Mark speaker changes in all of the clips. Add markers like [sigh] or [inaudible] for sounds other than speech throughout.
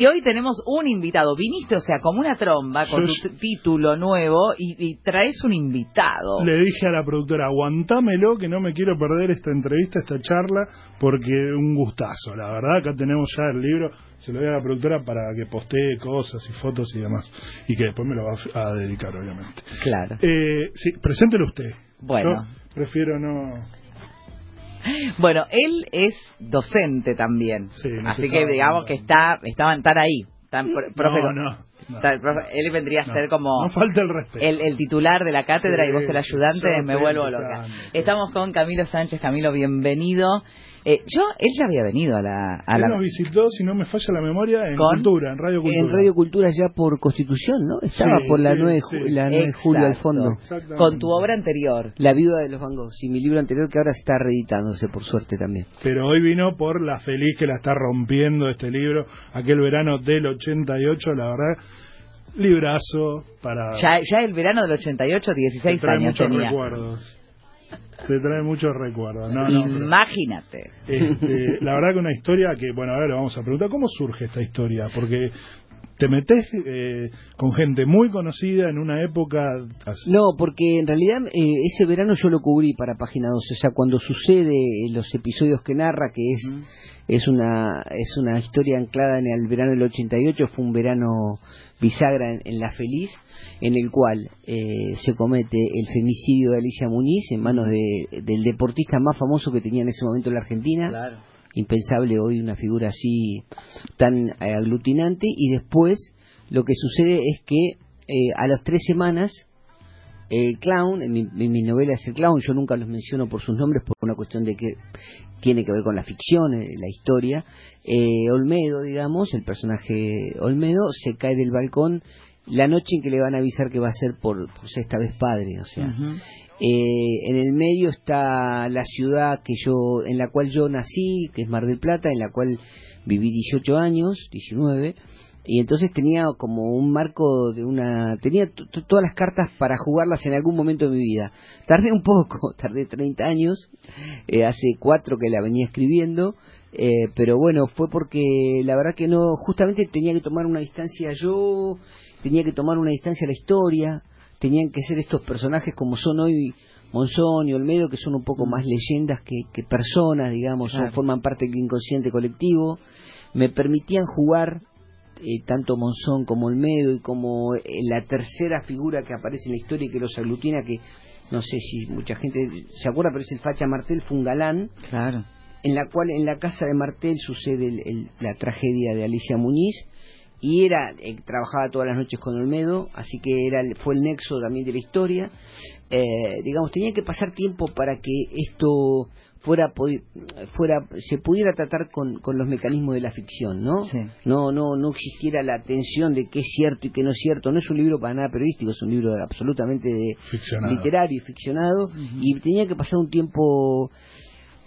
Speaker 1: Y hoy tenemos un invitado. Viniste, o sea, como una tromba con tu título nuevo y, traes un invitado.
Speaker 2: Le dije a la productora, aguantámelo que no me quiero perder esta entrevista, esta charla, porque un gustazo. La verdad, acá tenemos ya el libro. Se lo doy a la productora para que postee cosas y fotos y demás. Y que después me lo va a dedicar, obviamente.
Speaker 1: Claro.
Speaker 2: Eh, sí, preséntelo usted.
Speaker 1: Bueno.
Speaker 2: Yo prefiero no
Speaker 1: bueno, él es docente también. así que digamos que está, estaban estar ahí.
Speaker 2: no, no.
Speaker 1: él vendría a ser como
Speaker 2: falta el, respeto.
Speaker 1: el, titular de la cátedra y vos el ayudante, me vuelvo loca. Estamos con Camilo Sánchez. Camilo, bienvenido. Eh, yo, él ya había venido a la... A
Speaker 2: él nos visitó, si no me falla la memoria, en Cultura, en Radio Cultura.
Speaker 3: En Radio Cultura ya por Constitución, ¿no? Estaba por la, 9, de julio al fondo.
Speaker 1: Con tu obra anterior.
Speaker 3: La viuda de los Bangos, y mi libro anterior que ahora está reeditándose, por suerte también.
Speaker 2: Pero hoy vino por la feliz que la está rompiendo este libro, aquel verano del 88, la verdad librazo para...
Speaker 1: Ya, ya el verano del 88, 16 años tenía.
Speaker 2: recuerdos. Te trae muchos recuerdos. No,
Speaker 1: Imagínate.
Speaker 2: este, la verdad que una historia que, bueno, ahora le vamos a preguntar, ¿cómo surge esta historia? Porque te metes eh, con gente muy conocida en una época...
Speaker 3: No, porque en realidad eh, ese verano yo lo cubrí para Página 12, o sea, cuando sucede los episodios que narra, que es, es, una, es una historia anclada en el verano del 88, fue un verano bisagra en, La Feliz, en el cual eh, se comete el femicidio de Alicia Muñiz en manos de, del deportista más famoso que tenía en ese momento en la Argentina. Impensable hoy una figura así tan eh, aglutinante. Y después lo que sucede es que eh, a las tres semanas el clown, en mi, novela es el clown, yo nunca los menciono por sus nombres por una cuestión de que tiene que ver con la ficción, la historia. Olmedo, digamos, el personaje Olmedo, se cae del balcón la noche en que le van a avisar que va a ser por, sexta vez padre, o sea. Eh, en el medio está la ciudad que yo, en la cual yo nací, que es Mar del Plata, en la cual viví 18 años, 19, y entonces tenía como un marco de una tenía todas las cartas para jugarlas en algún momento de mi vida. Tardé un poco [laughs] tardé 30 años eh, hace cuatro que la venía escribiendo. Eh, pero bueno fue porque la verdad que no justamente tenía que tomar una distancia yo tenía que tomar una distancia a la historia, tenían que ser estos personajes como son hoy Monzón y Olmedo, que son un poco más leyendas que, personas, digamos, forman parte del inconsciente colectivo, me permitían jugar eh, tanto Monzón como Olmedo y como eh, la tercera figura que aparece en la historia y que los aglutina, que no sé si mucha gente se acuerda, pero es el Facha Martel, fue un galán.
Speaker 1: Claro.
Speaker 3: En la cual en la casa de Martel sucede la tragedia de Alicia Muñiz y era eh, trabajaba todas las noches con Olmedo así que era fue el nexo también de la historia. Eh, digamos tenía que pasar tiempo para que esto fuera fuera se pudiera tratar con, con los mecanismos de la ficción no no no no existiera la tensión de qué es cierto y qué no es cierto. No es un libro para nada periodístico es un libro absolutamente literario y ficcionado. Y tenía que pasar un tiempo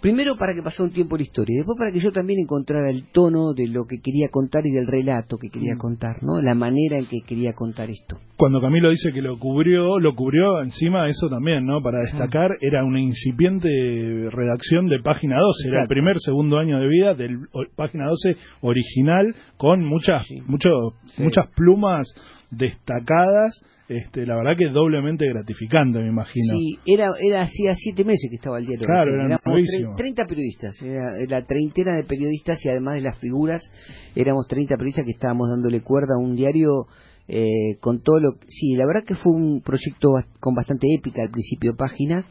Speaker 3: Primero para que pasara un tiempo la historia y después para que yo también encontrara el tono de lo que quería contar y del relato que quería mm. contar, ¿no? La manera en que quería contar esto.
Speaker 2: Cuando Camilo dice que lo cubrió, lo cubrió encima eso también, ¿no? Para destacar, era una incipiente redacción de Página 12, era el primer, segundo año de vida del Página 12 original con muchas, muchas plumas destacadas este, la verdad que es doblemente gratificante, me imagino.
Speaker 3: Sí, era, era hacía siete meses que estaba el diario.
Speaker 2: Claro, éramos
Speaker 3: 30 periodistas, era la treintena de periodistas y además de las figuras, éramos 30 periodistas que estábamos dándole cuerda a un diario eh, con todo lo... Sí, la verdad que fue un proyecto con bastante épica al principio página.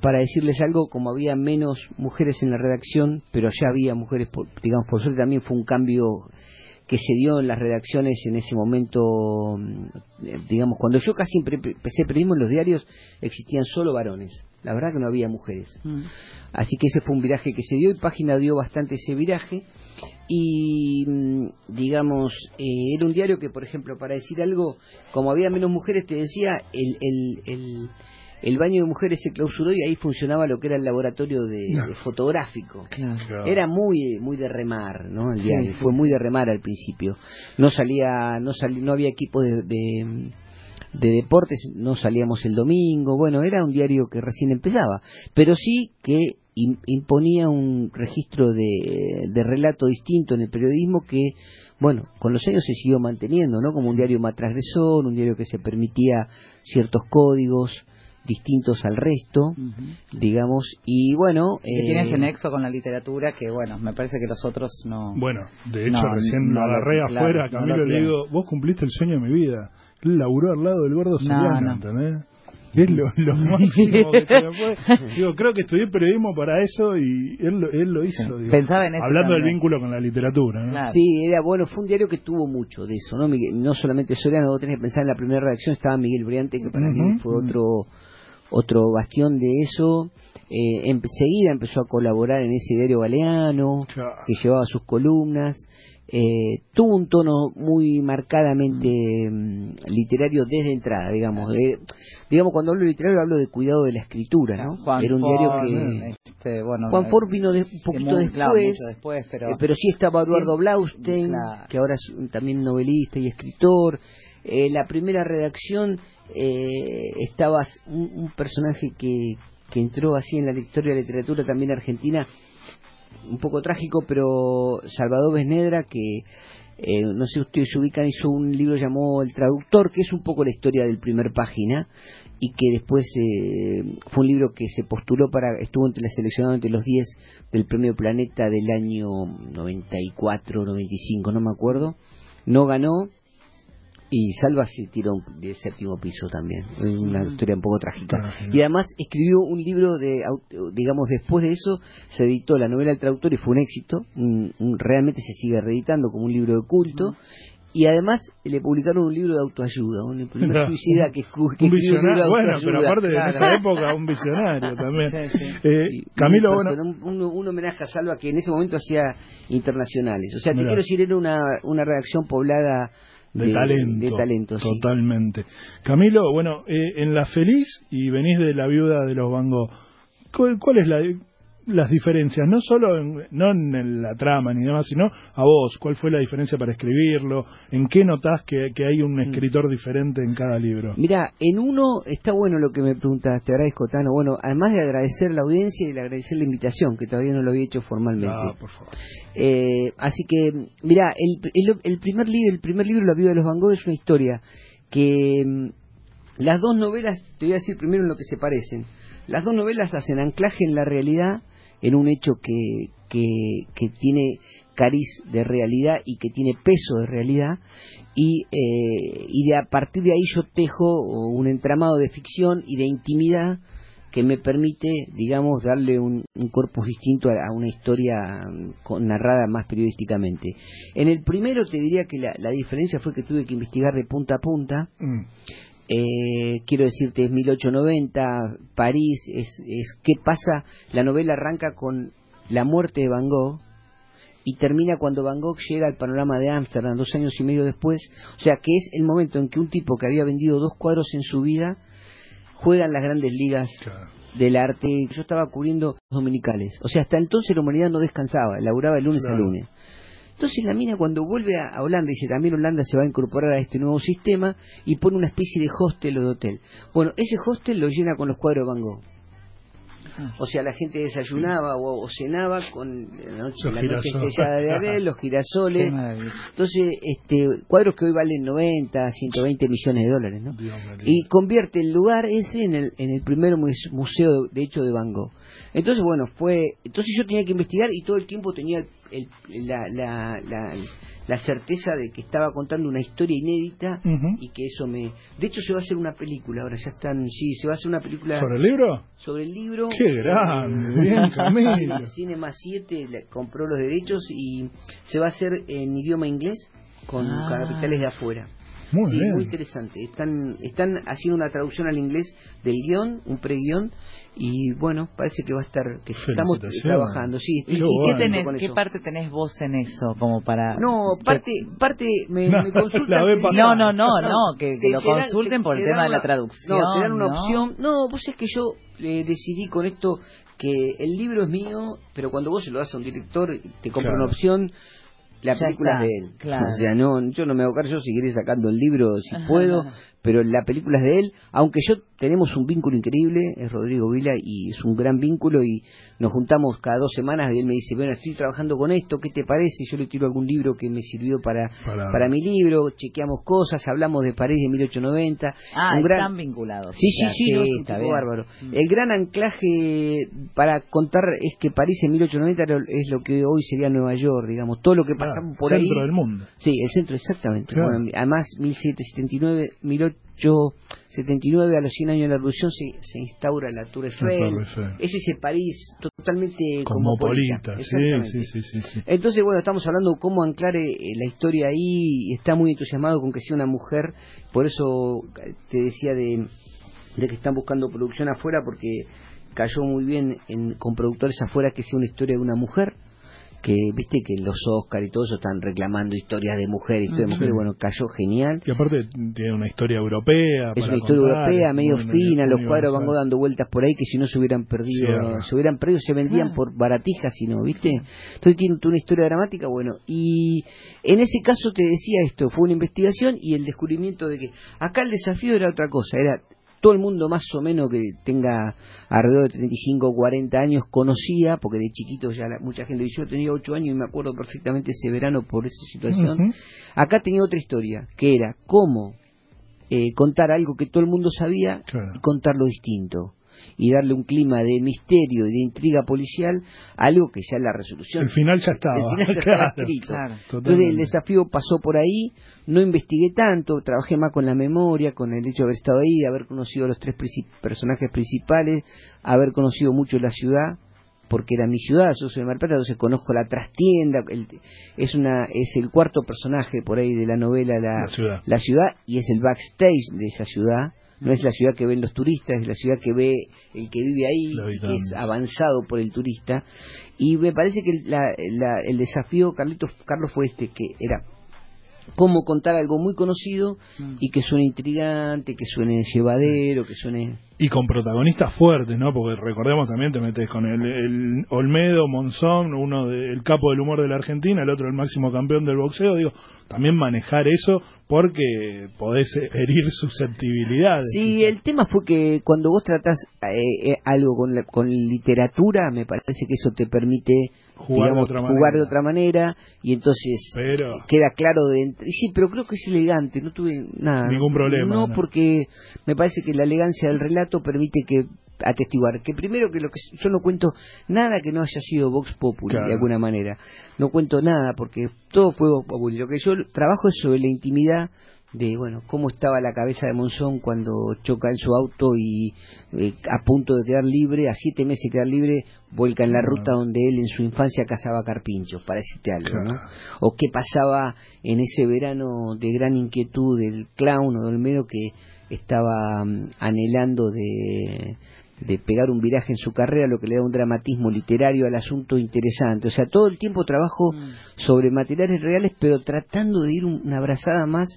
Speaker 3: Para decirles algo, como había menos mujeres en la redacción, pero ya había mujeres, digamos, por suerte también fue un cambio que se dio en las redacciones en ese momento, mm, digamos, cuando yo casi empecé periodismo en los diarios existían solo varones, la verdad que no había mujeres. Mm. Así que ese fue un viraje que se dio y Página dio bastante ese viraje y mm, digamos, eh, era un diario que, por ejemplo, para decir algo, como había menos mujeres, te decía, el, el, el el baño de mujeres se clausuró y ahí funcionaba lo que era el laboratorio de, fotográfico. Era muy muy de remar, ¿no? El diario fue muy de remar al principio. No salía no no había equipo de, de, deportes, no salíamos el domingo. Bueno, era un diario que recién empezaba, pero sí que imponía un registro de, de relato distinto en el periodismo que bueno, con los años se siguió manteniendo, ¿no? Como un diario más transgresor, un diario que se permitía ciertos códigos distintos al resto, digamos, y bueno...
Speaker 1: Que tiene ese nexo con la literatura que, bueno, me parece que los otros no...
Speaker 2: Bueno, de hecho recién lo agarré afuera, Camilo, le digo, vos cumpliste el sueño de mi vida. Él laburó al lado del gordo Soriano, ¿entendés? es lo, [laughs] máximo que se me fue. Digo, creo que estudié periodismo para eso y él, él lo hizo.
Speaker 1: Pensaba en eso
Speaker 2: Hablando del vínculo con la literatura. ¿no?
Speaker 3: Sí, era bueno, fue un diario que tuvo mucho de eso, ¿no? no solamente Soriano, vos tenés que pensar en la primera redacción, estaba Miguel Briante, que para mí fue otro otro bastión de eso. Eh, enseguida empezó a colaborar en ese diario galeano, que llevaba sus columnas. Eh, tuvo un tono muy marcadamente mm, literario desde entrada, digamos. digamos, cuando hablo de literario hablo de cuidado de la escritura, ¿no? Era un diario que... Este, Juan Ford vino un poquito después, pero... Eh, pero sí estaba Eduardo Blaustein, que ahora es también novelista y escritor. la primera redacción eh, estaba un, personaje que, que entró así en la historia de la literatura también argentina, un poco trágico, pero Salvador Besnedra, que eh, no sé ustedes se ubican, hizo un libro llamado El Traductor, que es un poco la historia del primer página, y que después eh, fue un libro que se postuló para, estuvo entre la seleccionado entre los 10 del Premio Planeta del año 94, 95, no me acuerdo. No ganó, y Salva se tiró de séptimo piso también, una historia un poco trágica. Y además escribió un libro de, digamos, después de eso se editó la novela El traductor y fue un éxito, realmente se sigue reeditando como un libro de culto. Y además le publicaron un libro de autoayuda, un [laughs] primer suicida que,
Speaker 2: que un visionario, bueno, pero aparte de esa época un visionario [laughs] también. Eh, Camilo, bueno,
Speaker 3: un, un, homenaje a Salva que en ese momento hacía internacionales. O sea, te quiero decir, era una, una redacción poblada
Speaker 2: de, talento, talento totalmente. Camilo, bueno, eh, en La Feliz y venís de la viuda de los Van ¿cuál, cuál es la las diferencias, no solo en, no en la trama ni demás, sino a vos, cuál fue la diferencia para escribirlo, en qué notás que, que hay un mm. escritor diferente en cada libro.
Speaker 3: Mira, en uno está bueno lo que me preguntaste, te agradezco Tano, bueno, además de agradecer la audiencia y de agradecer la invitación, que todavía no lo había hecho formalmente.
Speaker 2: Ah, por favor.
Speaker 3: Eh, así que, mira, el, el, primer libro, el primer libro, La vida de los Van Gogh, es una historia que mm, las dos novelas, te voy a decir primero en lo que se parecen, las dos novelas hacen anclaje en la realidad en un hecho que, que, tiene cariz de realidad y que tiene peso de realidad y, eh, y de a partir de ahí yo tejo un entramado de ficción y de intimidad que me permite, digamos, darle un, un corpus distinto a, una historia mm, narrada más periodísticamente. En el primero te diría que la, diferencia fue que tuve que investigar de punta a punta. Mm. Eh, quiero decirte, es 1890, París, es, es qué pasa, la novela arranca con la muerte de Van Gogh y termina cuando Van Gogh llega al panorama de Ámsterdam dos años y medio después, o sea que es el momento en que un tipo que había vendido dos cuadros en su vida juega en las grandes ligas del arte, yo estaba cubriendo dominicales, o sea hasta entonces la humanidad no descansaba, laburaba el lunes a lunes. Entonces la mina cuando vuelve a, Holanda dice también Holanda se va a incorporar a este nuevo sistema y pone una especie de hostel o de hotel. Bueno, ese hostel lo llena con los cuadros de Van Gogh. Ah. O sea, la gente desayunaba o, cenaba con la noche, la noche estrellada de Abel, los girasoles. Entonces, este, cuadros que hoy valen 90, 120 millones de dólares, ¿no? Y convierte el lugar ese en el, en el primer museo, de hecho, de Van Gogh. Entonces, bueno, fue. Entonces yo tenía que investigar y todo el tiempo tenía la, la, la, la, certeza de que estaba contando una historia inédita y que eso me... De hecho se va a hacer una película, ahora ya están... Sí, se va a hacer una película...
Speaker 2: ¿Sobre el libro?
Speaker 3: Sobre el libro.
Speaker 2: ¡Qué grande! [laughs] bien, Camilo.
Speaker 3: Cinema 7 compró los derechos y se va a hacer en idioma inglés con ah. capitales de afuera.
Speaker 2: Muy
Speaker 3: sí,
Speaker 2: bien.
Speaker 3: muy interesante. Están, están haciendo una traducción al inglés del guion, un preguión, y bueno, parece que va a estar, que estamos trabajando. Sí,
Speaker 1: ¿Y, qué, tenés, qué parte tenés vos en eso? como para
Speaker 3: No, parte, parte me, [laughs] no, consultan.
Speaker 1: no, no, no, no, [laughs] que, lo consulten por el tema de la traducción.
Speaker 3: No, te dan una opción. No, vos es que yo eh, decidí con esto que el libro es mío, pero cuando vos se lo das a un director, te compra una opción la película es de él. Claro. O sea, no, yo no me hago cargo, yo seguiré sacando el libro si puedo, pero la película es de él, aunque yo tenemos un vínculo increíble, es Rodrigo Vila y es un gran vínculo y nos juntamos cada dos semanas y él me dice, bueno, estoy trabajando con esto, ¿qué te parece? Yo le tiro algún libro que me sirvió para, para... mi libro, chequeamos cosas, hablamos de París de 1890.
Speaker 1: Ah, un están vinculados.
Speaker 3: Sí, sí, sí, está bárbaro. Mm. El gran anclaje para contar es que París en 1890 es lo que hoy sería Nueva York, digamos, todo lo que pasamos por
Speaker 2: ahí.
Speaker 3: El
Speaker 2: centro del mundo.
Speaker 3: Sí, el centro, exactamente. además, 1779, 1879, a los 100 años de la Revolución, se, se instaura la Tour Eiffel. Es ese París totalmente cosmopolita. Sí, sí, sí, Entonces, bueno, estamos hablando de cómo anclar eh, la historia ahí. Y está muy entusiasmado con que sea una mujer. Por eso te decía de, de que están buscando producción afuera, porque cayó muy bien en, con productores afuera que sea una historia de una mujer que viste que los Oscar y todo eso están reclamando historias de mujeres, historias de mujeres, bueno, cayó genial.
Speaker 2: Y aparte tiene una historia europea.
Speaker 3: Es una historia europea, medio fina, los cuadros van dando vueltas por ahí que si no se hubieran perdido, se hubieran perdido, se vendían ah. por baratijas, si no, ¿viste? Entonces tiene una historia dramática, bueno, y en ese caso te decía esto, fue una investigación y el descubrimiento de que acá el desafío era otra cosa, era todo el mundo más o menos que tenga alrededor de 35 o 40 años conocía, porque de chiquito ya mucha gente, yo tenía 8 años y me acuerdo perfectamente ese verano por esa situación, acá tenía otra historia, que era cómo eh, contar algo que todo el mundo sabía y contarlo distinto y darle un clima de misterio y de intriga policial, algo que ya la resolución.
Speaker 2: El final ya estaba.
Speaker 3: El final ya [laughs] escrito. Entonces el desafío pasó por ahí, no investigué tanto, trabajé más con la memoria, con el hecho de haber estado ahí, de haber conocido a los tres personajes principales, haber conocido mucho la ciudad porque era mi ciudad, yo soy de Mar Plata, entonces conozco la trastienda, es una es el cuarto personaje por ahí de la novela la, ciudad. la ciudad y es el backstage de esa ciudad no es la ciudad que ven los turistas, es la ciudad que ve el que vive ahí, y que es avanzado por el turista. Y me parece que el desafío, Carlitos, Carlos, fue este, que era cómo contar algo muy conocido mm. y que suene intrigante, que suene llevadero, que suene...
Speaker 2: Y con protagonistas fuertes, ¿no? Porque recordemos también, te metes con el, Olmedo, Monzón, uno del capo del humor de la Argentina, el otro el máximo campeón del boxeo, digo, también manejar eso porque podés herir susceptibilidades.
Speaker 3: Sí, el tema fue que cuando vos tratás eh, eh, algo con, con literatura, me parece que eso te permite
Speaker 2: jugar, de, otra
Speaker 3: jugar de otra manera y entonces queda claro de sí pero creo que es elegante no tuve nada
Speaker 2: ningún problema
Speaker 3: no, porque me parece que la elegancia del relato permite que atestiguar que primero que lo que yo no cuento nada que no haya sido Vox Populi de alguna manera. No cuento nada porque todo fue Vox Populi. Lo que yo trabajo es sobre la intimidad de bueno cómo estaba la cabeza de Monzón cuando choca en su auto y eh, a punto de quedar libre, a siete meses de quedar libre, vuelca en la ruta donde él en su infancia cazaba carpinchos, para decirte algo, ¿no? O qué pasaba en ese verano de gran inquietud del clown o del medio que estaba mm, anhelando de, de pegar un viraje en su carrera, lo que le da un dramatismo literario al asunto interesante. O sea, todo el tiempo trabajo mm. sobre materiales reales, pero tratando de ir una abrazada más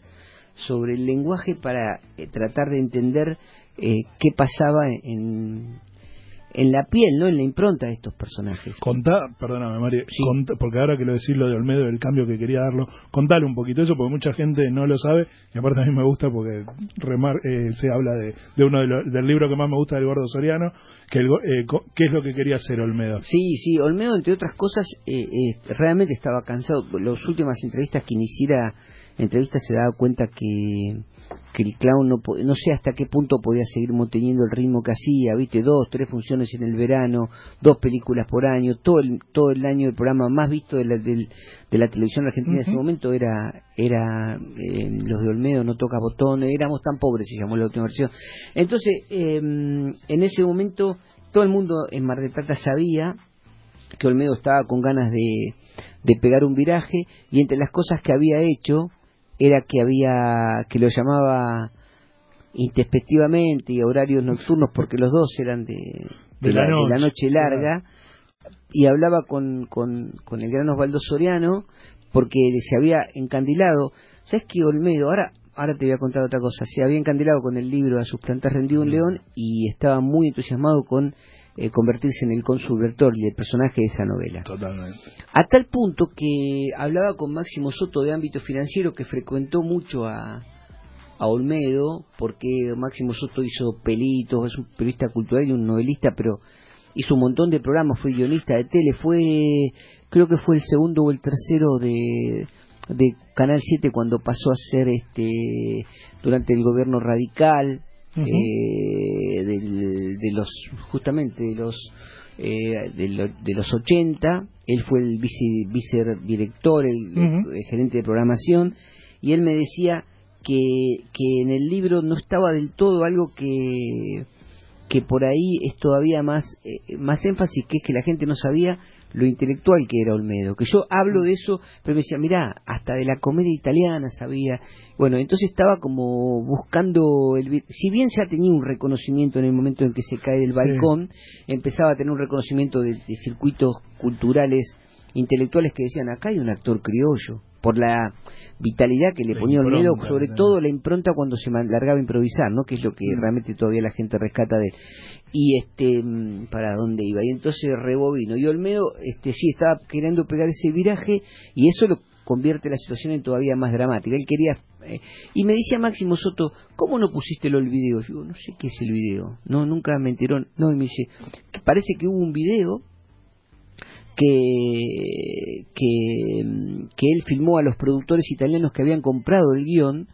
Speaker 3: sobre el lenguaje para eh, tratar de entender eh, qué pasaba en, en la piel, ¿no? En la impronta de estos personajes.
Speaker 2: Contá, perdóname María, porque ahora que lo decís lo de Olmedo, el cambio que quería darlo, contale un poquito eso, porque mucha gente no lo sabe, y aparte a mí me gusta porque remar, eh, se habla de, de uno de del libro que más me gusta del Gordo Soriano, que el, qué es lo que quería hacer Olmedo.
Speaker 3: Sí, sí, Olmedo, entre otras cosas, realmente estaba cansado. Las últimas entrevistas que iniciara entrevista se daba cuenta que, que el clown no, no sé hasta qué punto podía seguir manteniendo el ritmo que hacía, viste, dos, tres funciones en el verano, dos películas por año, todo el, todo el año el programa más visto de la, de, la televisión argentina en ese momento era era eh, los de Olmedo, no toca botones, éramos tan pobres, se llamó la última versión. Entonces, em, en ese momento todo el mundo en Mar del Plata sabía que Olmedo estaba con ganas de, de pegar un viraje y entre las cosas que había hecho era que había que lo llamaba introspectivamente y horarios nocturnos porque los dos eran de, de, la, noche. larga y hablaba con, con, con, el gran Osvaldo Soriano porque se había encandilado sabes que Olmedo ahora ahora te voy a contar otra cosa se había encandilado con el libro a sus plantas rendido un mm. león y estaba muy entusiasmado con eh, convertirse en el cónsul Bertolli, el personaje de esa novela.
Speaker 2: Totalmente.
Speaker 3: A tal punto que hablaba con Máximo Soto de ámbito financiero que frecuentó mucho a, a Olmedo, porque Máximo Soto hizo pelitos, es un periodista cultural y un novelista, pero hizo un montón de programas, fue guionista de tele, fue, creo que fue el segundo o el tercero de, de Canal 7 cuando pasó a ser este durante el gobierno radical eh, de los justamente de los eh, de, los 80 él fue el vice, vicedirector el, gerente de programación y él me decía que, que en el libro no estaba del todo algo que que por ahí es todavía más eh, más énfasis que es que la gente no sabía lo intelectual que era Olmedo, que yo hablo de eso, pero me decía, mirá, hasta de la comedia italiana sabía. Bueno, entonces estaba como buscando, el, si bien ya tenía un reconocimiento en el momento en que se cae del balcón, empezaba a tener un reconocimiento de, circuitos culturales, intelectuales que decían, acá hay un actor criollo, por la vitalidad que le ponía Olmedo, sobre todo la impronta cuando se largaba a improvisar, ¿no? que es lo que mm. realmente todavía la gente rescata de él y este mm, para dónde iba y entonces rebobino. Y Olmedo este sí estaba queriendo pegar ese viraje y eso lo convierte la situación en todavía más dramática. Él quería eh, y me decía Máximo Soto cómo no pusiste el video yo no sé qué es el video. No nunca me enteró no y me dice parece que hubo un video que, que, mm, que él filmó a los productores italianos que habían comprado el guion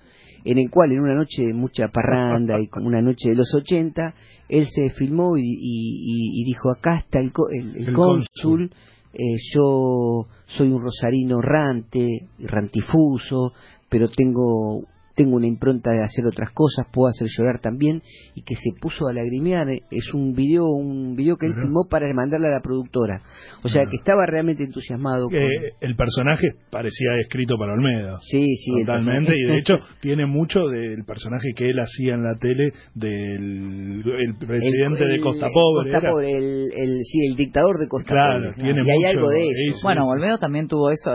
Speaker 3: en el cual en una noche de mucha parranda y como una noche de los 80, él se filmó y, dijo, acá está el, el, cónsul, eh, yo soy un rosarino errante, rantifuso, pero tengo tengo una impronta de hacer otras cosas, puedo hacer llorar también, y que se puso a lagrimear. Es un video, un video que él filmó para mandarle a la productora. O sea, que estaba realmente entusiasmado.
Speaker 2: El personaje parecía escrito para Olmedo.
Speaker 3: Sí, sí.
Speaker 2: Totalmente, y de [laughs] hecho tiene mucho del personaje que él hacía en la tele del el presidente de Costa Pobre.
Speaker 3: Costa Pobre, el, sí, el dictador de Costa
Speaker 2: Pobre.
Speaker 3: Tiene y hay algo de eso.
Speaker 1: bueno, Olmedo también tuvo eso.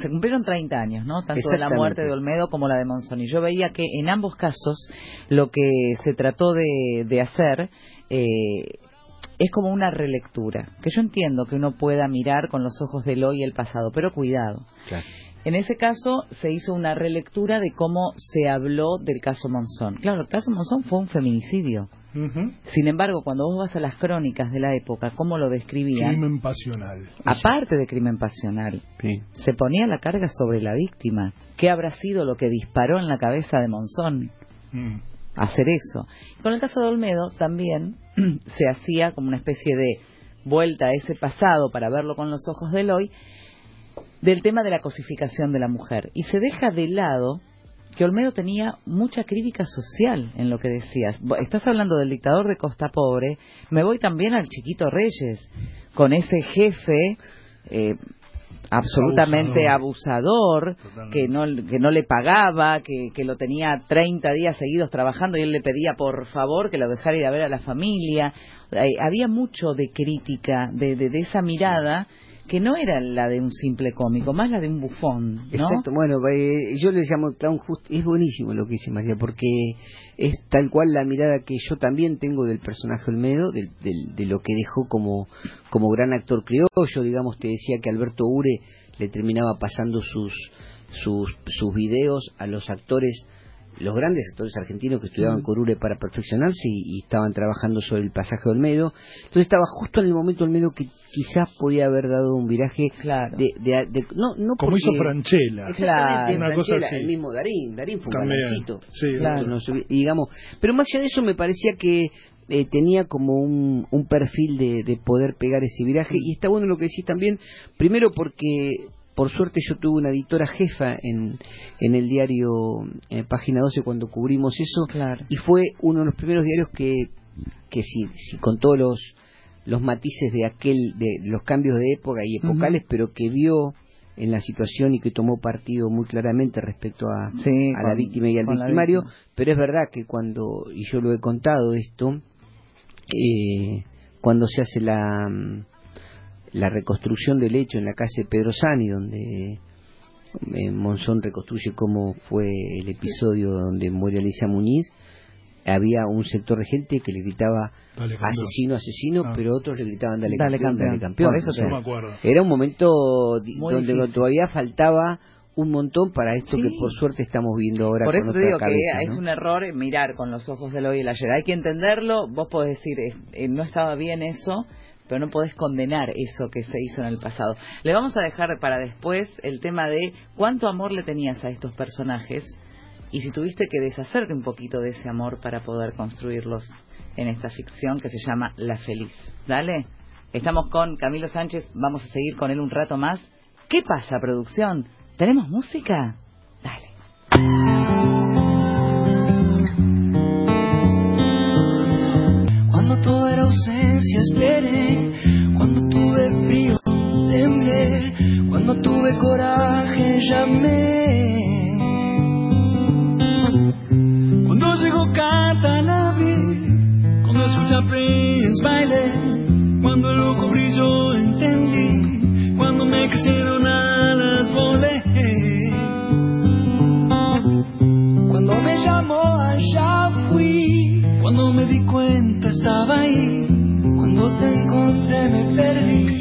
Speaker 1: Se cumplieron 30 años, ¿no? Tanto de la muerte de Olmedo como la de Monzón. yo veía que en ambos casos lo que se trató de, hacer eh, es como una relectura, que yo entiendo que uno pueda mirar con los ojos del hoy y el pasado, pero cuidado. En ese caso se hizo una relectura de cómo se habló del caso Monzón. Claro, el caso Monzón fue un feminicidio. Sin embargo, cuando vos vas a las crónicas de la época, ¿cómo lo describían?
Speaker 2: Crimen pasional.
Speaker 1: Aparte de crimen pasional, se ponía la carga sobre la víctima. ¿Qué habrá sido lo que disparó en la cabeza de Monzón? Mm. Hacer eso. Con el caso de Olmedo también [clears throat] se hacía como una especie de vuelta a ese pasado para verlo con los ojos del hoy, del tema de la cosificación de la mujer. Y se deja de lado que Olmedo tenía mucha crítica social en lo que decías. Estás hablando del dictador de Costa Pobre, me voy también al Chiquito Reyes, con ese jefe eh, absolutamente abusador, que, no, que no le pagaba, que, que lo tenía 30 días seguidos trabajando y él le pedía por favor que lo dejara ir a ver a la familia. Eh, había mucho de crítica, de, de esa mirada que no era la de un simple cómico, más la de un bufón.
Speaker 3: Exacto, bueno, eh, yo le llamo clown just, es buenísimo lo que dice María, porque es tal cual la mirada que yo también tengo del personaje Olmedo, de, de, lo que dejó como, como gran actor criollo, digamos, te decía que Alberto Ure le terminaba pasando sus, sus, sus videos a los actores los grandes actores argentinos que estudiaban con Ure para perfeccionarse y, estaban trabajando sobre el pasaje de Olmedo. Entonces estaba justo en el momento Olmedo que quizás podía haber dado un viraje
Speaker 1: claro.
Speaker 3: de, de, no, no
Speaker 2: como hizo Franchella,
Speaker 3: claro. una cosa así. el mismo Darín, Darín fue un galancito, sí, digamos, pero más allá de eso me parecía que eh, tenía como un, un perfil de, de poder pegar ese viraje y está bueno lo que decís también, primero porque por suerte yo tuve una editora jefa en, en el diario en Página 12 cuando cubrimos eso y fue uno de los primeros diarios que, que si, si con todos los, los matices de aquel de los cambios de época y epocales pero que vio en la situación y que tomó partido muy claramente respecto a, a la víctima y al victimario. pero es verdad que cuando y yo lo he contado esto eh, cuando se hace la la reconstrucción del hecho en la calle Pedro Sani, donde eh, Monzón reconstruye cómo fue el episodio donde muere Alicia Muñiz, había un sector de gente que le gritaba asesino, asesino, ah. pero otros le gritaban dale, campeón, dale campeón.
Speaker 2: eso me acuerdo.
Speaker 3: Era un momento donde todavía faltaba un montón para esto que por suerte estamos viendo ahora.
Speaker 1: Por eso te digo que es un error mirar con los ojos del hoy y el ayer. Hay que entenderlo, vos podés decir, eh, no estaba bien eso, pero no podés condenar eso que se hizo en el pasado. Le vamos a dejar para después el tema de cuánto amor le tenías a estos personajes y si tuviste que deshacerte un poquito de ese amor para poder construirlos en esta ficción que se llama La Feliz. Dale. Estamos con Camilo Sánchez, vamos a seguir con él un rato más. ¿Qué pasa, producción? ¿Tenemos música? Dale.
Speaker 4: Ausencia esperé, cuando tuve frío temblé, cuando tuve coraje llamé. Cuando llegó Cata la vi, cuando escucha Prince bailé, cuando el loco brilló entendí, cuando me crecieron alas encontré me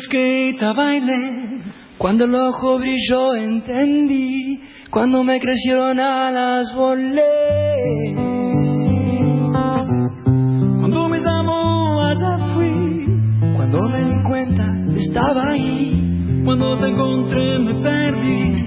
Speaker 4: skate bailé, cuando el ojo brilló entendí, cuando me crecieron alas volé. Cuando llamó allá fui, cuando me di cuenta estaba ahí, cuando te encontré me perdí,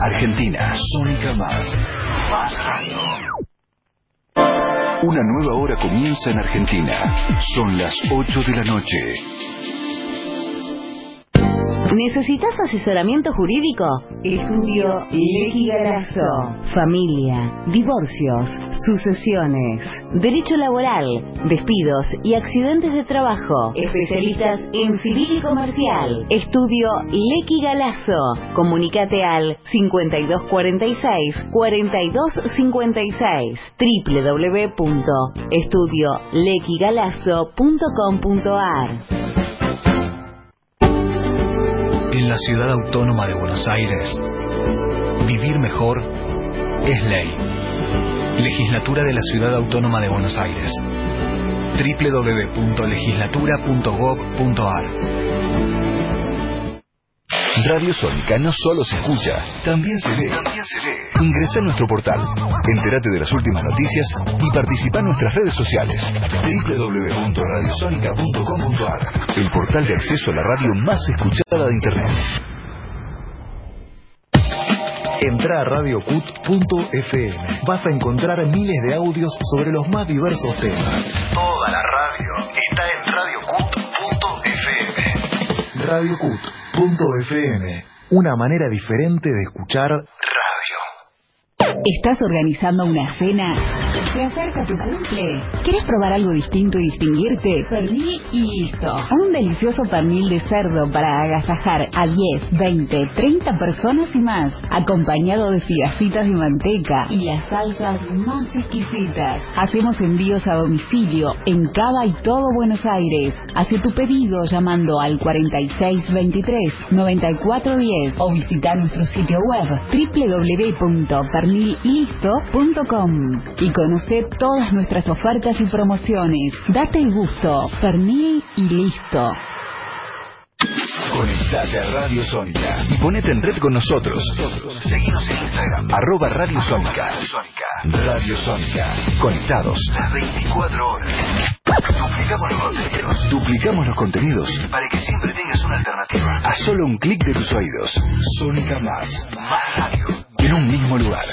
Speaker 5: Argentina. Sónica Más. Más radio. Una nueva hora comienza en Argentina. Son las 8 de la noche.
Speaker 6: ¿Necesitas asesoramiento jurídico? Estudio Legi Galazo. Familia, divorcios, sucesiones, derecho laboral, despidos y accidentes de trabajo. Especialistas en civil y comercial. Estudio Lequi Galazo. Comunicate al 5246 4256 www.estudiolequigalazo.com.ar
Speaker 5: en la ciudad autónoma de Buenos Aires, vivir mejor es ley. Legislatura de la Ciudad Autónoma de Buenos Aires. www.legislatura.gov.ar Radio Sónica no solo se escucha, también se ve. Ingresa a nuestro portal, entérate de las últimas noticias y participa en nuestras redes sociales. www.radiosonica.com.ar El portal de acceso a la radio más escuchada de Internet. Entra a radiocut.fm. Vas a encontrar miles de audios sobre los más diversos temas. Toda la radio está en radiocut.fm. Radio Cut. .fm una manera diferente de escuchar
Speaker 6: ¿Estás organizando una cena? ¿Se acerca tu cumple? ¿Quieres probar algo distinto y distinguirte? Pernil y listo. Un delicioso pernil de cerdo para agasajar a 10, 20, 30 personas y más, acompañado de figacitas de manteca y las salsas más exquisitas. Hacemos envíos a domicilio en Cava y todo Buenos Aires. Hace tu pedido llamando al 4623 9410 o visita nuestro sitio web www.pernil listo.com y conoce todas nuestras ofertas y promociones. Date el gusto. Pernil y listo.
Speaker 5: Conectate a Radio Sónica y ponete en red con nosotros. Seguimos en Instagram, arroba Radio Sónica. Radio Sónica. Conectados las 24 horas. Duplicamos los contenidos. Duplicamos los contenidos para que siempre tengas una alternativa. A solo un clic de tus oídos. Sónica Más. Más radio. En un mismo lugar.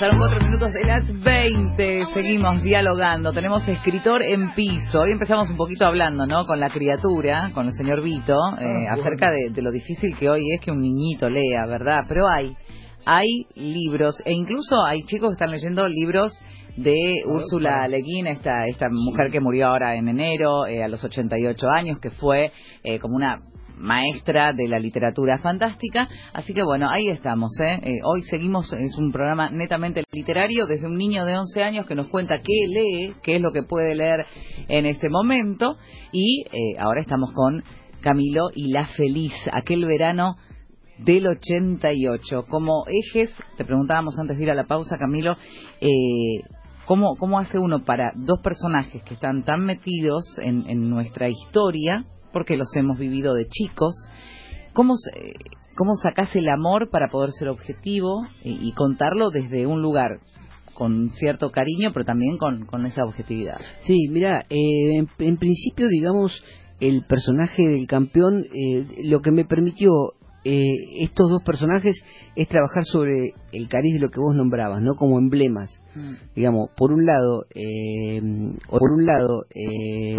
Speaker 1: Pasaron cuatro minutos de las 20, seguimos dialogando, tenemos escritor en piso. Hoy empezamos un poquito hablando, ¿no? Con la criatura, con el señor Vito, eh, ah, acerca de, lo difícil que hoy es que un niñito lea, ¿verdad? Pero hay, hay libros, e incluso hay chicos que están leyendo libros de Úrsula Leguín, esta, esta mujer que murió ahora en enero, eh, a los 88 años, que fue eh, como una maestra de la literatura fantástica. Así que bueno, ahí estamos. ¿eh? ¿eh? hoy seguimos, es un programa netamente literario, desde un niño de 11 años que nos cuenta qué lee, qué es lo que puede leer en este momento. Y eh, ahora estamos con Camilo y La Feliz, aquel verano del 88. Como ejes, te preguntábamos antes de ir a la pausa, Camilo, eh, ¿cómo, ¿cómo hace uno para dos personajes que están tan metidos en, en nuestra historia, porque los hemos vivido de chicos. ¿Cómo, cómo el amor para poder ser objetivo y, contarlo desde un lugar con cierto cariño, pero también con, con esa objetividad?
Speaker 3: Sí, mira, eh, en, principio, digamos, el personaje del campeón, eh, lo que me permitió eh, estos dos personajes es trabajar sobre el cariz de lo que vos nombrabas, ¿no? Como emblemas. Mm. Digamos, por un lado, eh, por un lado, eh,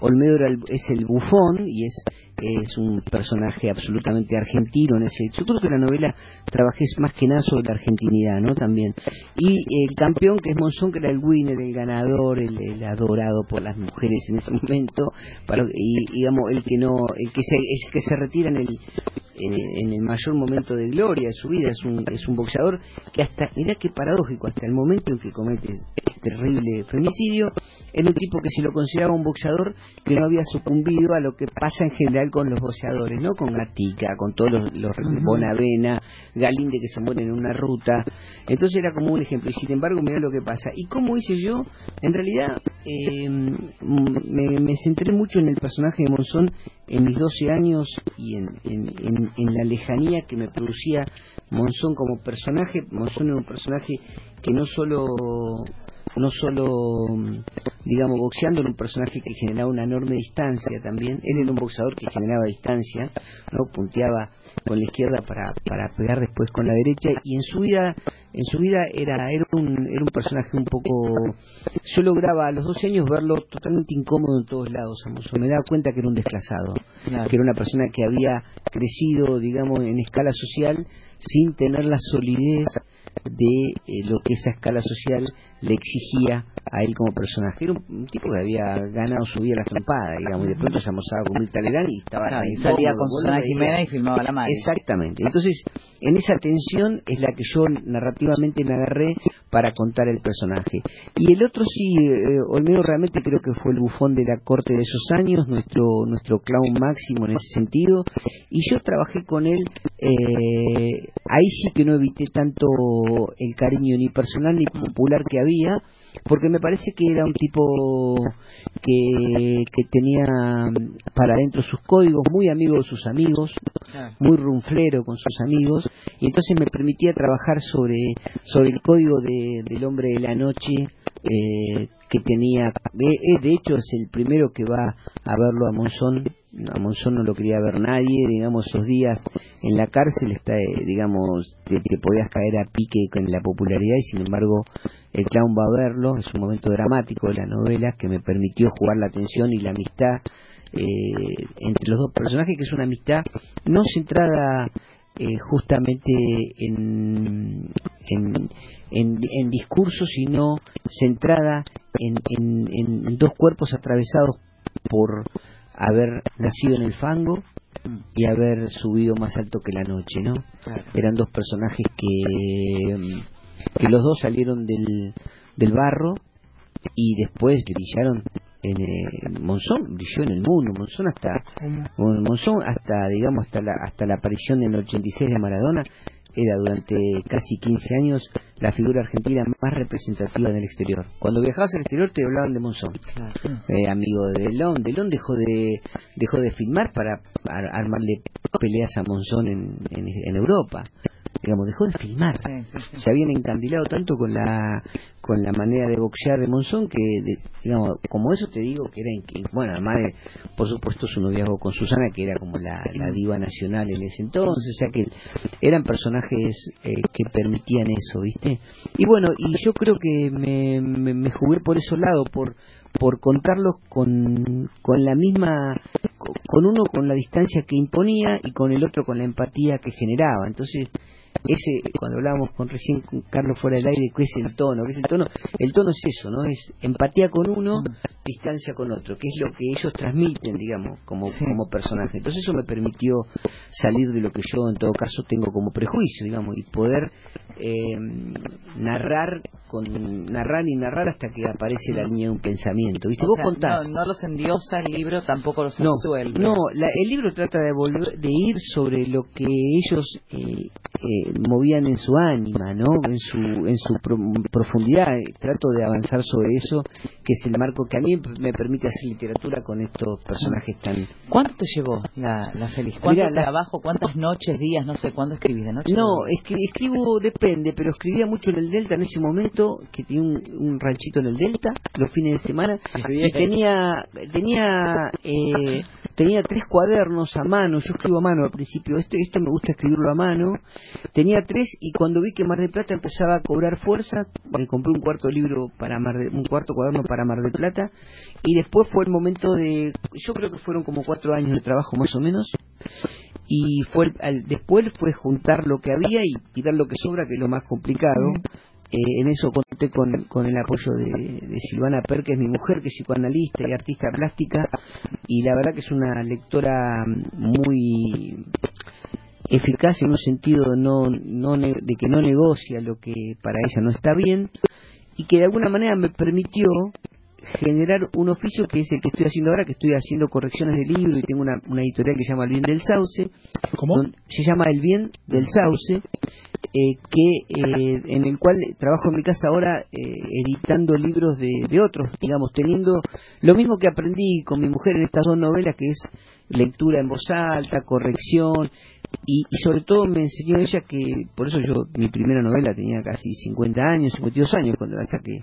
Speaker 3: Olmedo es el bufón y es, es un personaje absolutamente argentino en ese. Yo creo que la novela trabajé más que nada sobre la argentinidad, ¿no? También. Y el campeón que es Monzón, que era el winner, el ganador, el, adorado por las mujeres en ese momento, para, y digamos el que no, el que se, el que se retira en el en, el mayor momento de gloria de su vida, es un, es un boxeador que hasta, mirá qué paradójico, hasta el momento en que comete este terrible femicidio, era un tipo que se lo consideraba un boxeador que no había sucumbido a lo que pasa en general con los boxeadores, ¿no? Con Gatica, con todos los, los Bonavena, Galinde que se muere en una ruta. Entonces era como un ejemplo. Y sin embargo, mirá lo que pasa. ¿Y cómo hice yo? En realidad, eh, me, me centré mucho en el personaje de Monzón en mis 12 años y en, en, en, la lejanía que me producía Monzón como personaje. Monzón era un personaje que no solo no solo digamos boxeando era un personaje que generaba una enorme distancia también él era un boxeador que generaba distancia no punteaba con la izquierda para, para pegar después con la derecha y en su vida en su vida era era un, era un personaje un poco yo lograba a los 12 años verlo totalmente incómodo en todos lados me daba cuenta que era un desplazado que era una persona que había crecido digamos en escala social sin tener la solidez de eh, lo que esa escala social le exigía a él como personaje. Era un, tipo que había ganado su vida la trompada, digamos, y de pronto se almorzaba con Mirta Legrand y estaba...
Speaker 1: y salía con Susana Jimena y filmaba la madre.
Speaker 3: Exactamente. Entonces, en esa tensión es la que yo narrativamente me agarré para contar el personaje. Y el otro sí, eh, Olmedo realmente creo que fue el bufón de la corte de esos años, nuestro, nuestro clown máximo en ese sentido, y yo trabajé con él, eh, ahí sí que no evité tanto el cariño ni personal ni popular que había, porque me parece que era un tipo que, que tenía para adentro sus códigos, muy amigo de sus amigos, muy rumflero con sus amigos, y entonces me permitía trabajar sobre, sobre el código de, del hombre de la noche, eh, que tenía, eh, de hecho es el primero que va a verlo a Monzón, a Monzón no lo quería ver nadie, digamos, esos días en la cárcel está, eh, digamos, te, podías caer a pique con la popularidad y sin embargo el clown va a verlo, es un momento dramático de la novela que me permitió jugar la tensión y la amistad eh, entre los dos personajes, que es una amistad no centrada eh, justamente en, en, en, discursos, sino centrada en, en, dos cuerpos atravesados por haber nacido en el fango y haber subido más alto que la noche, ¿no? Eran dos personajes que, que los dos salieron del, del barro y después brillaron en eh, Monzón brilló en el mundo Monzón hasta Monzón hasta digamos hasta la hasta la aparición en el 86 de Maradona era durante casi 15 años la figura argentina más representativa en el exterior. Cuando viajabas al exterior te hablaban de Monzón, eh, amigo de Delón. Delón dejó de dejó de filmar para armarle peleas a Monzón en, en Europa digamos, dejó de filmar. Se habían encandilado tanto con la con la manera de boxear de Monzón que, digamos, como eso te digo que era, bueno, además de, por supuesto, su noviazgo con Susana, que era como la, diva nacional en ese entonces, o sea que eran personajes eh, que permitían eso, ¿viste? Y bueno, y yo creo que me, me, jugué por ese lado, por por contarlos con, con la misma, con uno con la distancia que imponía y con el otro con la empatía que generaba. Entonces, ese cuando hablábamos con recién con Carlos fuera del aire qué es el tono qué es el tono el tono es eso no es empatía con uno distancia con otro que es lo que ellos transmiten digamos como como personaje. Entonces eso me permitió salir de lo que yo en todo caso tengo como prejuicio digamos y poder eh, narrar con narrar y narrar hasta que aparece la línea de un pensamiento viste vos contás
Speaker 1: no, los endiosa el libro tampoco los
Speaker 3: no, no el libro trata de volver de ir sobre lo que ellos eh, eh, movían en su ánima, ¿no? En su, en su profundidad. Trato de avanzar sobre eso, que es el marco que a mí me permite hacer literatura con estos personajes tan...
Speaker 1: ¿Cuánto te llevó la, la feliz? ¿Cuánto trabajo, cuántas noches, días, no sé, cuándo escribís de noche?
Speaker 3: No, es que escribo, depende, pero escribía mucho en el Delta en ese momento, que tenía un, ranchito en el Delta, los fines de semana, y tenía, tenía eh, tenía tres cuadernos a mano, yo escribo a mano al principio, esto, esto me gusta escribirlo a mano, tenía tres y cuando vi que Mar del Plata empezaba a cobrar fuerza, me compré un cuarto libro para Mar un cuarto cuaderno para Mar del Plata y después fue el momento de, yo creo que fueron como cuatro años de trabajo más o menos y fue después fue juntar lo que había y tirar lo que sobra que es lo más complicado eh, en eso conté con, con el apoyo de, de, Silvana Per, que es mi mujer, que es psicoanalista y artista plástica, y la verdad que es una lectora muy eficaz en un sentido no, no de que no negocia lo que para ella no está bien, y que de alguna manera me permitió generar un oficio que es el que estoy haciendo ahora, que estoy haciendo correcciones de libro y tengo una, una editorial que se llama El Bien del Sauce.
Speaker 2: ¿Cómo?
Speaker 3: Se llama El Bien del Sauce eh, que eh, en el cual trabajo en mi casa ahora eh, editando libros de, otros, digamos, teniendo lo mismo que aprendí con mi mujer en estas dos novelas, que es lectura en voz alta, corrección, y, sobre todo me enseñó ella que, por eso yo, mi primera novela tenía casi 50 años, 52 años cuando la saqué,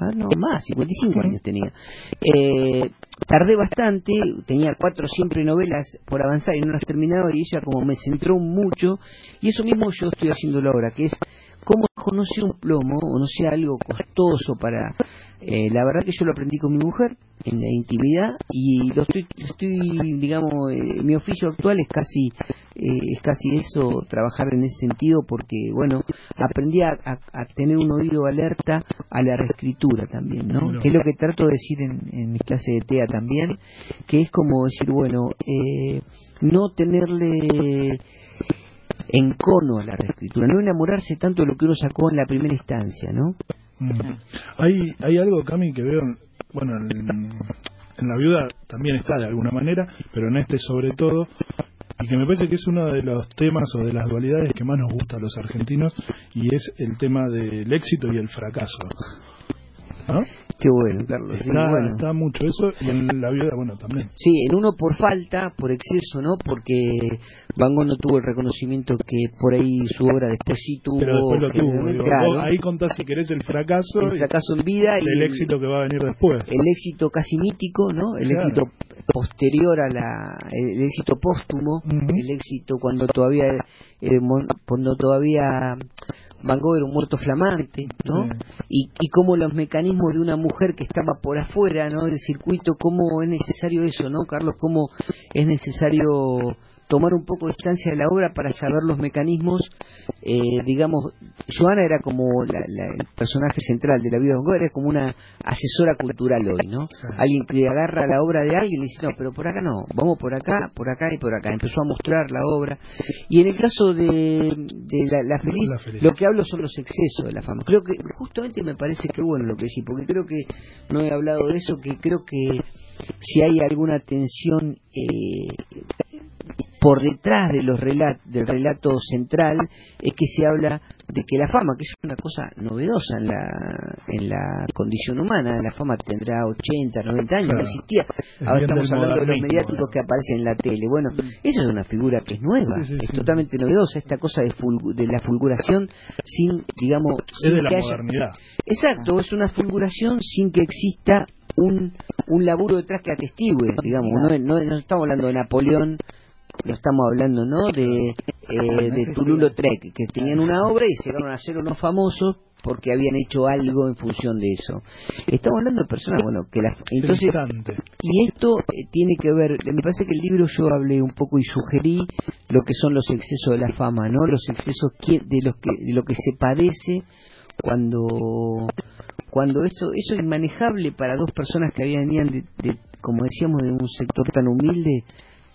Speaker 3: ah, no más, 55 años tenía. Eh, tardé bastante, tenía cuatro siempre novelas por avanzar y no las terminaba y ella como me centró mucho y eso mismo yo estoy haciendo ahora, que es cómo no sea un plomo o no sea algo costoso para... Eh, la verdad que yo lo aprendí con mi mujer en la intimidad y lo estoy, estoy digamos, eh, mi oficio actual es casi, eh, es casi eso, trabajar en ese sentido porque, bueno, aprendí a, tener un oído alerta a la reescritura también, ¿no? Que es lo que trato de decir en, en mis clases de TEA también, que es como decir, bueno, no tenerle en cono a la reescritura, no enamorarse tanto de lo que uno sacó en la primera instancia, ¿no?
Speaker 2: Hay, hay algo, Cami, que veo, bueno, en, la viuda también está de alguna manera, pero en este sobre todo, y que me parece que es uno de los temas o de las dualidades que más nos gusta a los argentinos, y es el tema del éxito y el fracaso. ¿No?
Speaker 3: Qué bueno, Carlos.
Speaker 2: Está, mucho eso y en la vida, bueno, también.
Speaker 3: Sí, en uno por falta, por exceso, ¿no? Porque Van Gogh no tuvo el reconocimiento que por ahí su obra después sí tuvo.
Speaker 2: Pero después lo tuvo. ahí contás si querés el fracaso.
Speaker 3: El fracaso en vida
Speaker 2: y el éxito que va a venir después.
Speaker 3: El éxito casi mítico, ¿no? El éxito posterior a la el, éxito póstumo, el éxito cuando todavía eh, cuando todavía Van Gogh era un muerto flamante, ¿no? Y, y cómo los mecanismos de una mujer que estaba por afuera, ¿no? Del circuito, cómo es necesario eso, ¿no, Carlos? Cómo es necesario tomar un poco de distancia de la obra para saber los mecanismos. Eh, digamos, Joana era como el personaje central de la vida de Van era como una asesora cultural hoy, ¿no? Alguien que agarra la obra de alguien y dice, no, pero por acá no, vamos por acá, por acá y por acá. Empezó a mostrar la obra. Y en el caso de, la, feliz, lo que hablo son los excesos de la fama. Creo que justamente me parece que bueno lo que sí, porque creo que no he hablado de eso, que creo que si hay alguna tensión eh, por detrás de los del relato central es que se habla de que la fama, que es una cosa novedosa en la, en la condición humana, la fama tendrá 80, 90 años, no existía. Ahora estamos hablando de los mediáticos que aparecen en la tele. Bueno, esa es una figura que es nueva, es totalmente novedosa, esta cosa de, de la fulguración sin, digamos...
Speaker 2: Es de la modernidad.
Speaker 3: Exacto, es una fulguración sin que exista un, un laburo detrás que atestigue, digamos, no, no estamos hablando de Napoleón no estamos hablando no de, eh, de Tululo Trek que tenían una obra y llegaron a ser unos famosos porque habían hecho algo en función de eso. Estamos hablando de personas bueno que la entonces y esto eh, tiene que ver me parece que el libro yo hablé un poco y sugerí lo que son los excesos de la fama no los excesos de los que de lo que se padece cuando cuando eso eso es inmanejable para dos personas que habían de, de como decíamos de un sector tan humilde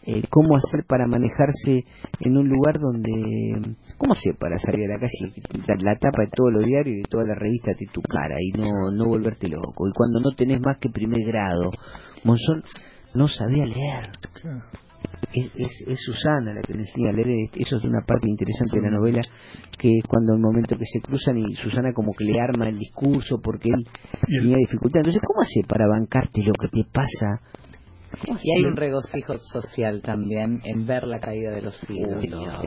Speaker 3: eh, cómo hacer para manejarse en un lugar donde cómo hacer para salir a la calle y quitar la tapa de todos los diarios y de toda la revista de tu cara y no no volverte loco y cuando no tenés más que primer grado Monzón no sabía leer. Es, Susana la que le enseña a leer eso es una parte interesante de la novela que es cuando el momento que se cruzan y Susana como que le arma el discurso porque él tenía dificultad. Entonces ¿cómo hace para bancarte lo que te pasa
Speaker 1: y hay un regocijo social también en ver la caída de los ídolos.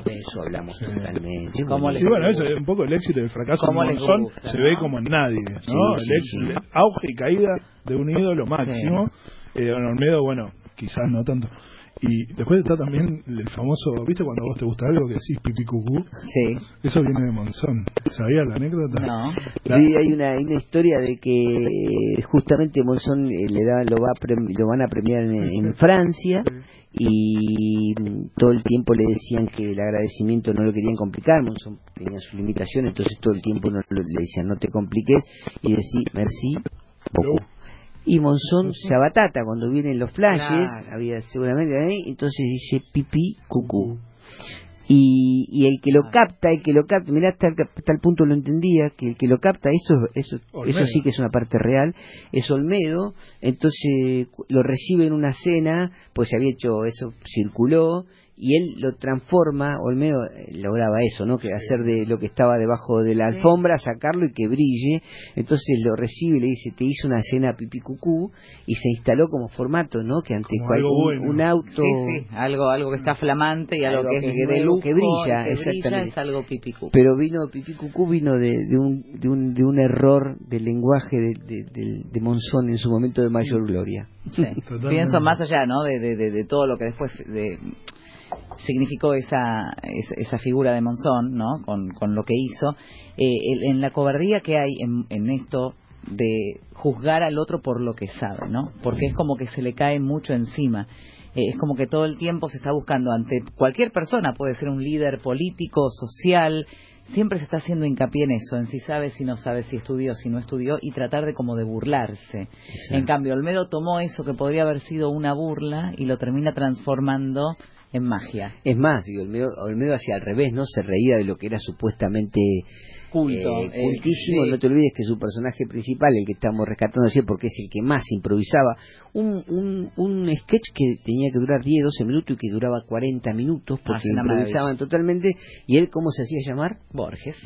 Speaker 3: de eso hablamos totalmente.
Speaker 2: Y bueno, eso es un poco el éxito y el fracaso de Monzón se ve como en nadie. ¿no? el, auge y caída de un ídolo máximo. Eh, don Olmedo, bueno, quizás no tanto. Y después está también el famoso, ¿viste cuando vos te gusta algo que decís pipí cucú?
Speaker 1: Sí.
Speaker 2: Eso viene de Monzón. ¿Sabías la anécdota?
Speaker 1: No.
Speaker 3: Sí, hay una, una historia de que justamente Monzón eh, le da, lo, va lo van a premiar en, Francia y todo el tiempo le decían que el agradecimiento no lo querían complicar, Monzón tenía su limitación, entonces todo el tiempo no, le decían no te compliques y decía merci y Monzón se abatata cuando vienen los flashes, había seguramente ahí, entonces dice pipí, cucú. Y, y el que lo capta, el que lo capta, mirá hasta el, tal punto lo entendía, que el que lo capta, eso, eso, eso sí que es una parte real, es Olmedo, entonces lo recibe en una cena, pues se había hecho, eso circuló, y él lo transforma, Olmedo eh, lograba eso, ¿no? Que hacer de lo que estaba debajo de la alfombra, sacarlo y que brille. Entonces lo recibe y le dice, te hizo una escena pipi cucú y se instaló como formato, ¿no? Que ante un, auto...
Speaker 1: Algo, algo que está flamante y algo, que, de
Speaker 3: que brilla,
Speaker 1: exactamente. es algo pipi cucú.
Speaker 3: Pero vino, pipi cucú vino de, de, un, de, un, de un error del lenguaje de, de, de, Monzón en su momento de mayor gloria. [laughs]
Speaker 1: Pienso más allá, ¿no? De, de, de, todo lo que después... de significó esa, esa, figura de Monzón, ¿no? Con, con lo que hizo, eh, en la cobardía que hay en, en esto de juzgar al otro por lo que sabe, ¿no? Porque es como que se le cae mucho encima. Eh, es como que todo el tiempo se está buscando ante cualquier persona, puede ser un líder político, social, siempre se está haciendo hincapié en eso, en si sabe, si no sabe, si estudió, si no estudió, y tratar de como de burlarse. En cambio, Olmedo tomó eso que podría haber sido una burla y lo termina transformando en magia.
Speaker 3: Es más, digo, Olmedo, hacía al revés, ¿no? Se reía de lo que era supuestamente
Speaker 1: culto,
Speaker 3: eh, cultísimo. No te olvides que su personaje principal, el que estamos rescatando así porque es el que más improvisaba, un, un, un sketch que tenía que durar 10, 12 minutos y que duraba 40 minutos porque improvisaban totalmente. ¿Y él cómo se hacía llamar?
Speaker 1: Borges.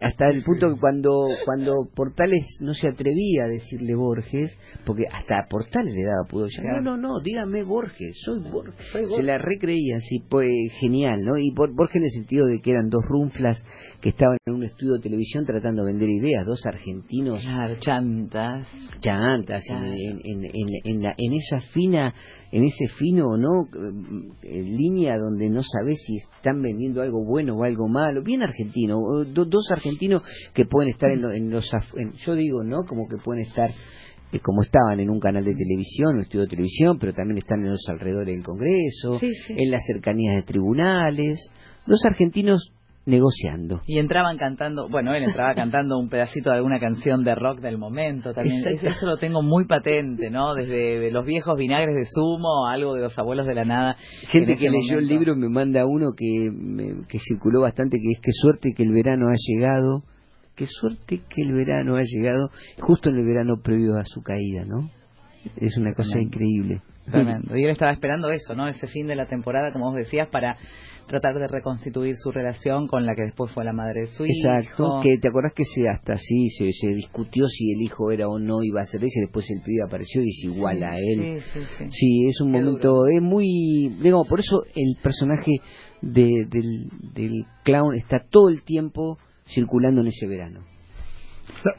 Speaker 3: hasta el punto que cuando cuando Portales no se atrevía a decirle Borges, porque hasta Portales le daba pudo ya, no, no, no, dígame Borges, soy Borges. Se la recreía así, pues genial, ¿no? Y Borges en el sentido de que eran dos runflas que estaban en un estudio de televisión tratando de vender ideas, dos argentinos.
Speaker 1: Claro, chantas.
Speaker 3: Chantas, En, en, en, la, en esa fina, en ese fino, ¿no? Eh, línea donde no sabes si están vendiendo algo bueno o algo malo, bien argentino, dos argentinos que pueden estar en, los, yo digo, ¿no? Como que pueden estar eh, como estaban en un canal de televisión, un estudio de televisión, pero también están en los alrededores del Congreso, en las cercanías de tribunales, dos argentinos negociando.
Speaker 1: Y entraban cantando, bueno, él entraba cantando un pedacito de alguna canción de rock del momento también. Eso lo tengo muy patente, ¿no? Desde los viejos vinagres de zumo, algo de los abuelos de la nada.
Speaker 3: Gente que leyó el libro me manda uno que, que circuló bastante, que es qué suerte que el verano ha llegado, qué suerte que el verano ha llegado justo en el verano previo a su caída, ¿no? Es una cosa increíble.
Speaker 1: Tremendo. Y él estaba esperando eso, ¿no? Ese fin de la temporada, como vos decías, para tratar de reconstituir su relación con la que después fue la madre de su
Speaker 3: hijo. Exacto, que te acordás que se, hasta así se, se, discutió si el hijo era o no iba a ser ese, después el pibe apareció y es igual a él. Sí, sí, sí. es un momento, es muy, digamos, por eso el personaje de, del, del clown está todo el tiempo circulando en ese verano.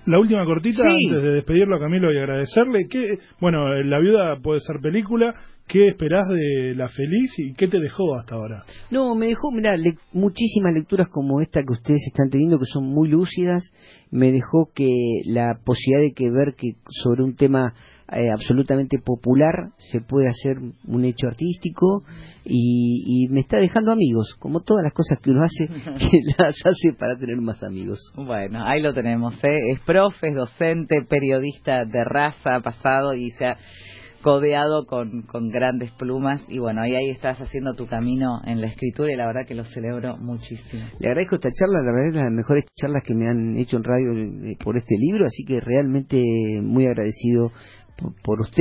Speaker 2: La, última cortita, antes de despedirlo a Camilo y agradecerle, que, bueno, La Viuda puede ser película, ¿qué esperás de La Feliz y qué te dejó hasta ahora?
Speaker 3: No, me dejó, mira, muchísimas lecturas como esta que ustedes están teniendo, que son muy lúcidas, me dejó que la posibilidad de que ver que sobre un tema eh, absolutamente popular se puede hacer un hecho artístico y, me está dejando amigos, como todas las cosas que uno hace, [laughs] que las hace para tener más amigos.
Speaker 1: Bueno, ahí lo tenemos, ¿eh? es profe, es docente, periodista de raza, pasado y se ha codeado con, con grandes plumas y bueno, ahí, ahí estás haciendo tu camino en la escritura y la verdad que lo celebro muchísimo.
Speaker 3: Le agradezco esta charla, la verdad es las mejores charlas que me han hecho en radio eh, por este libro, así que realmente muy agradecido por, usted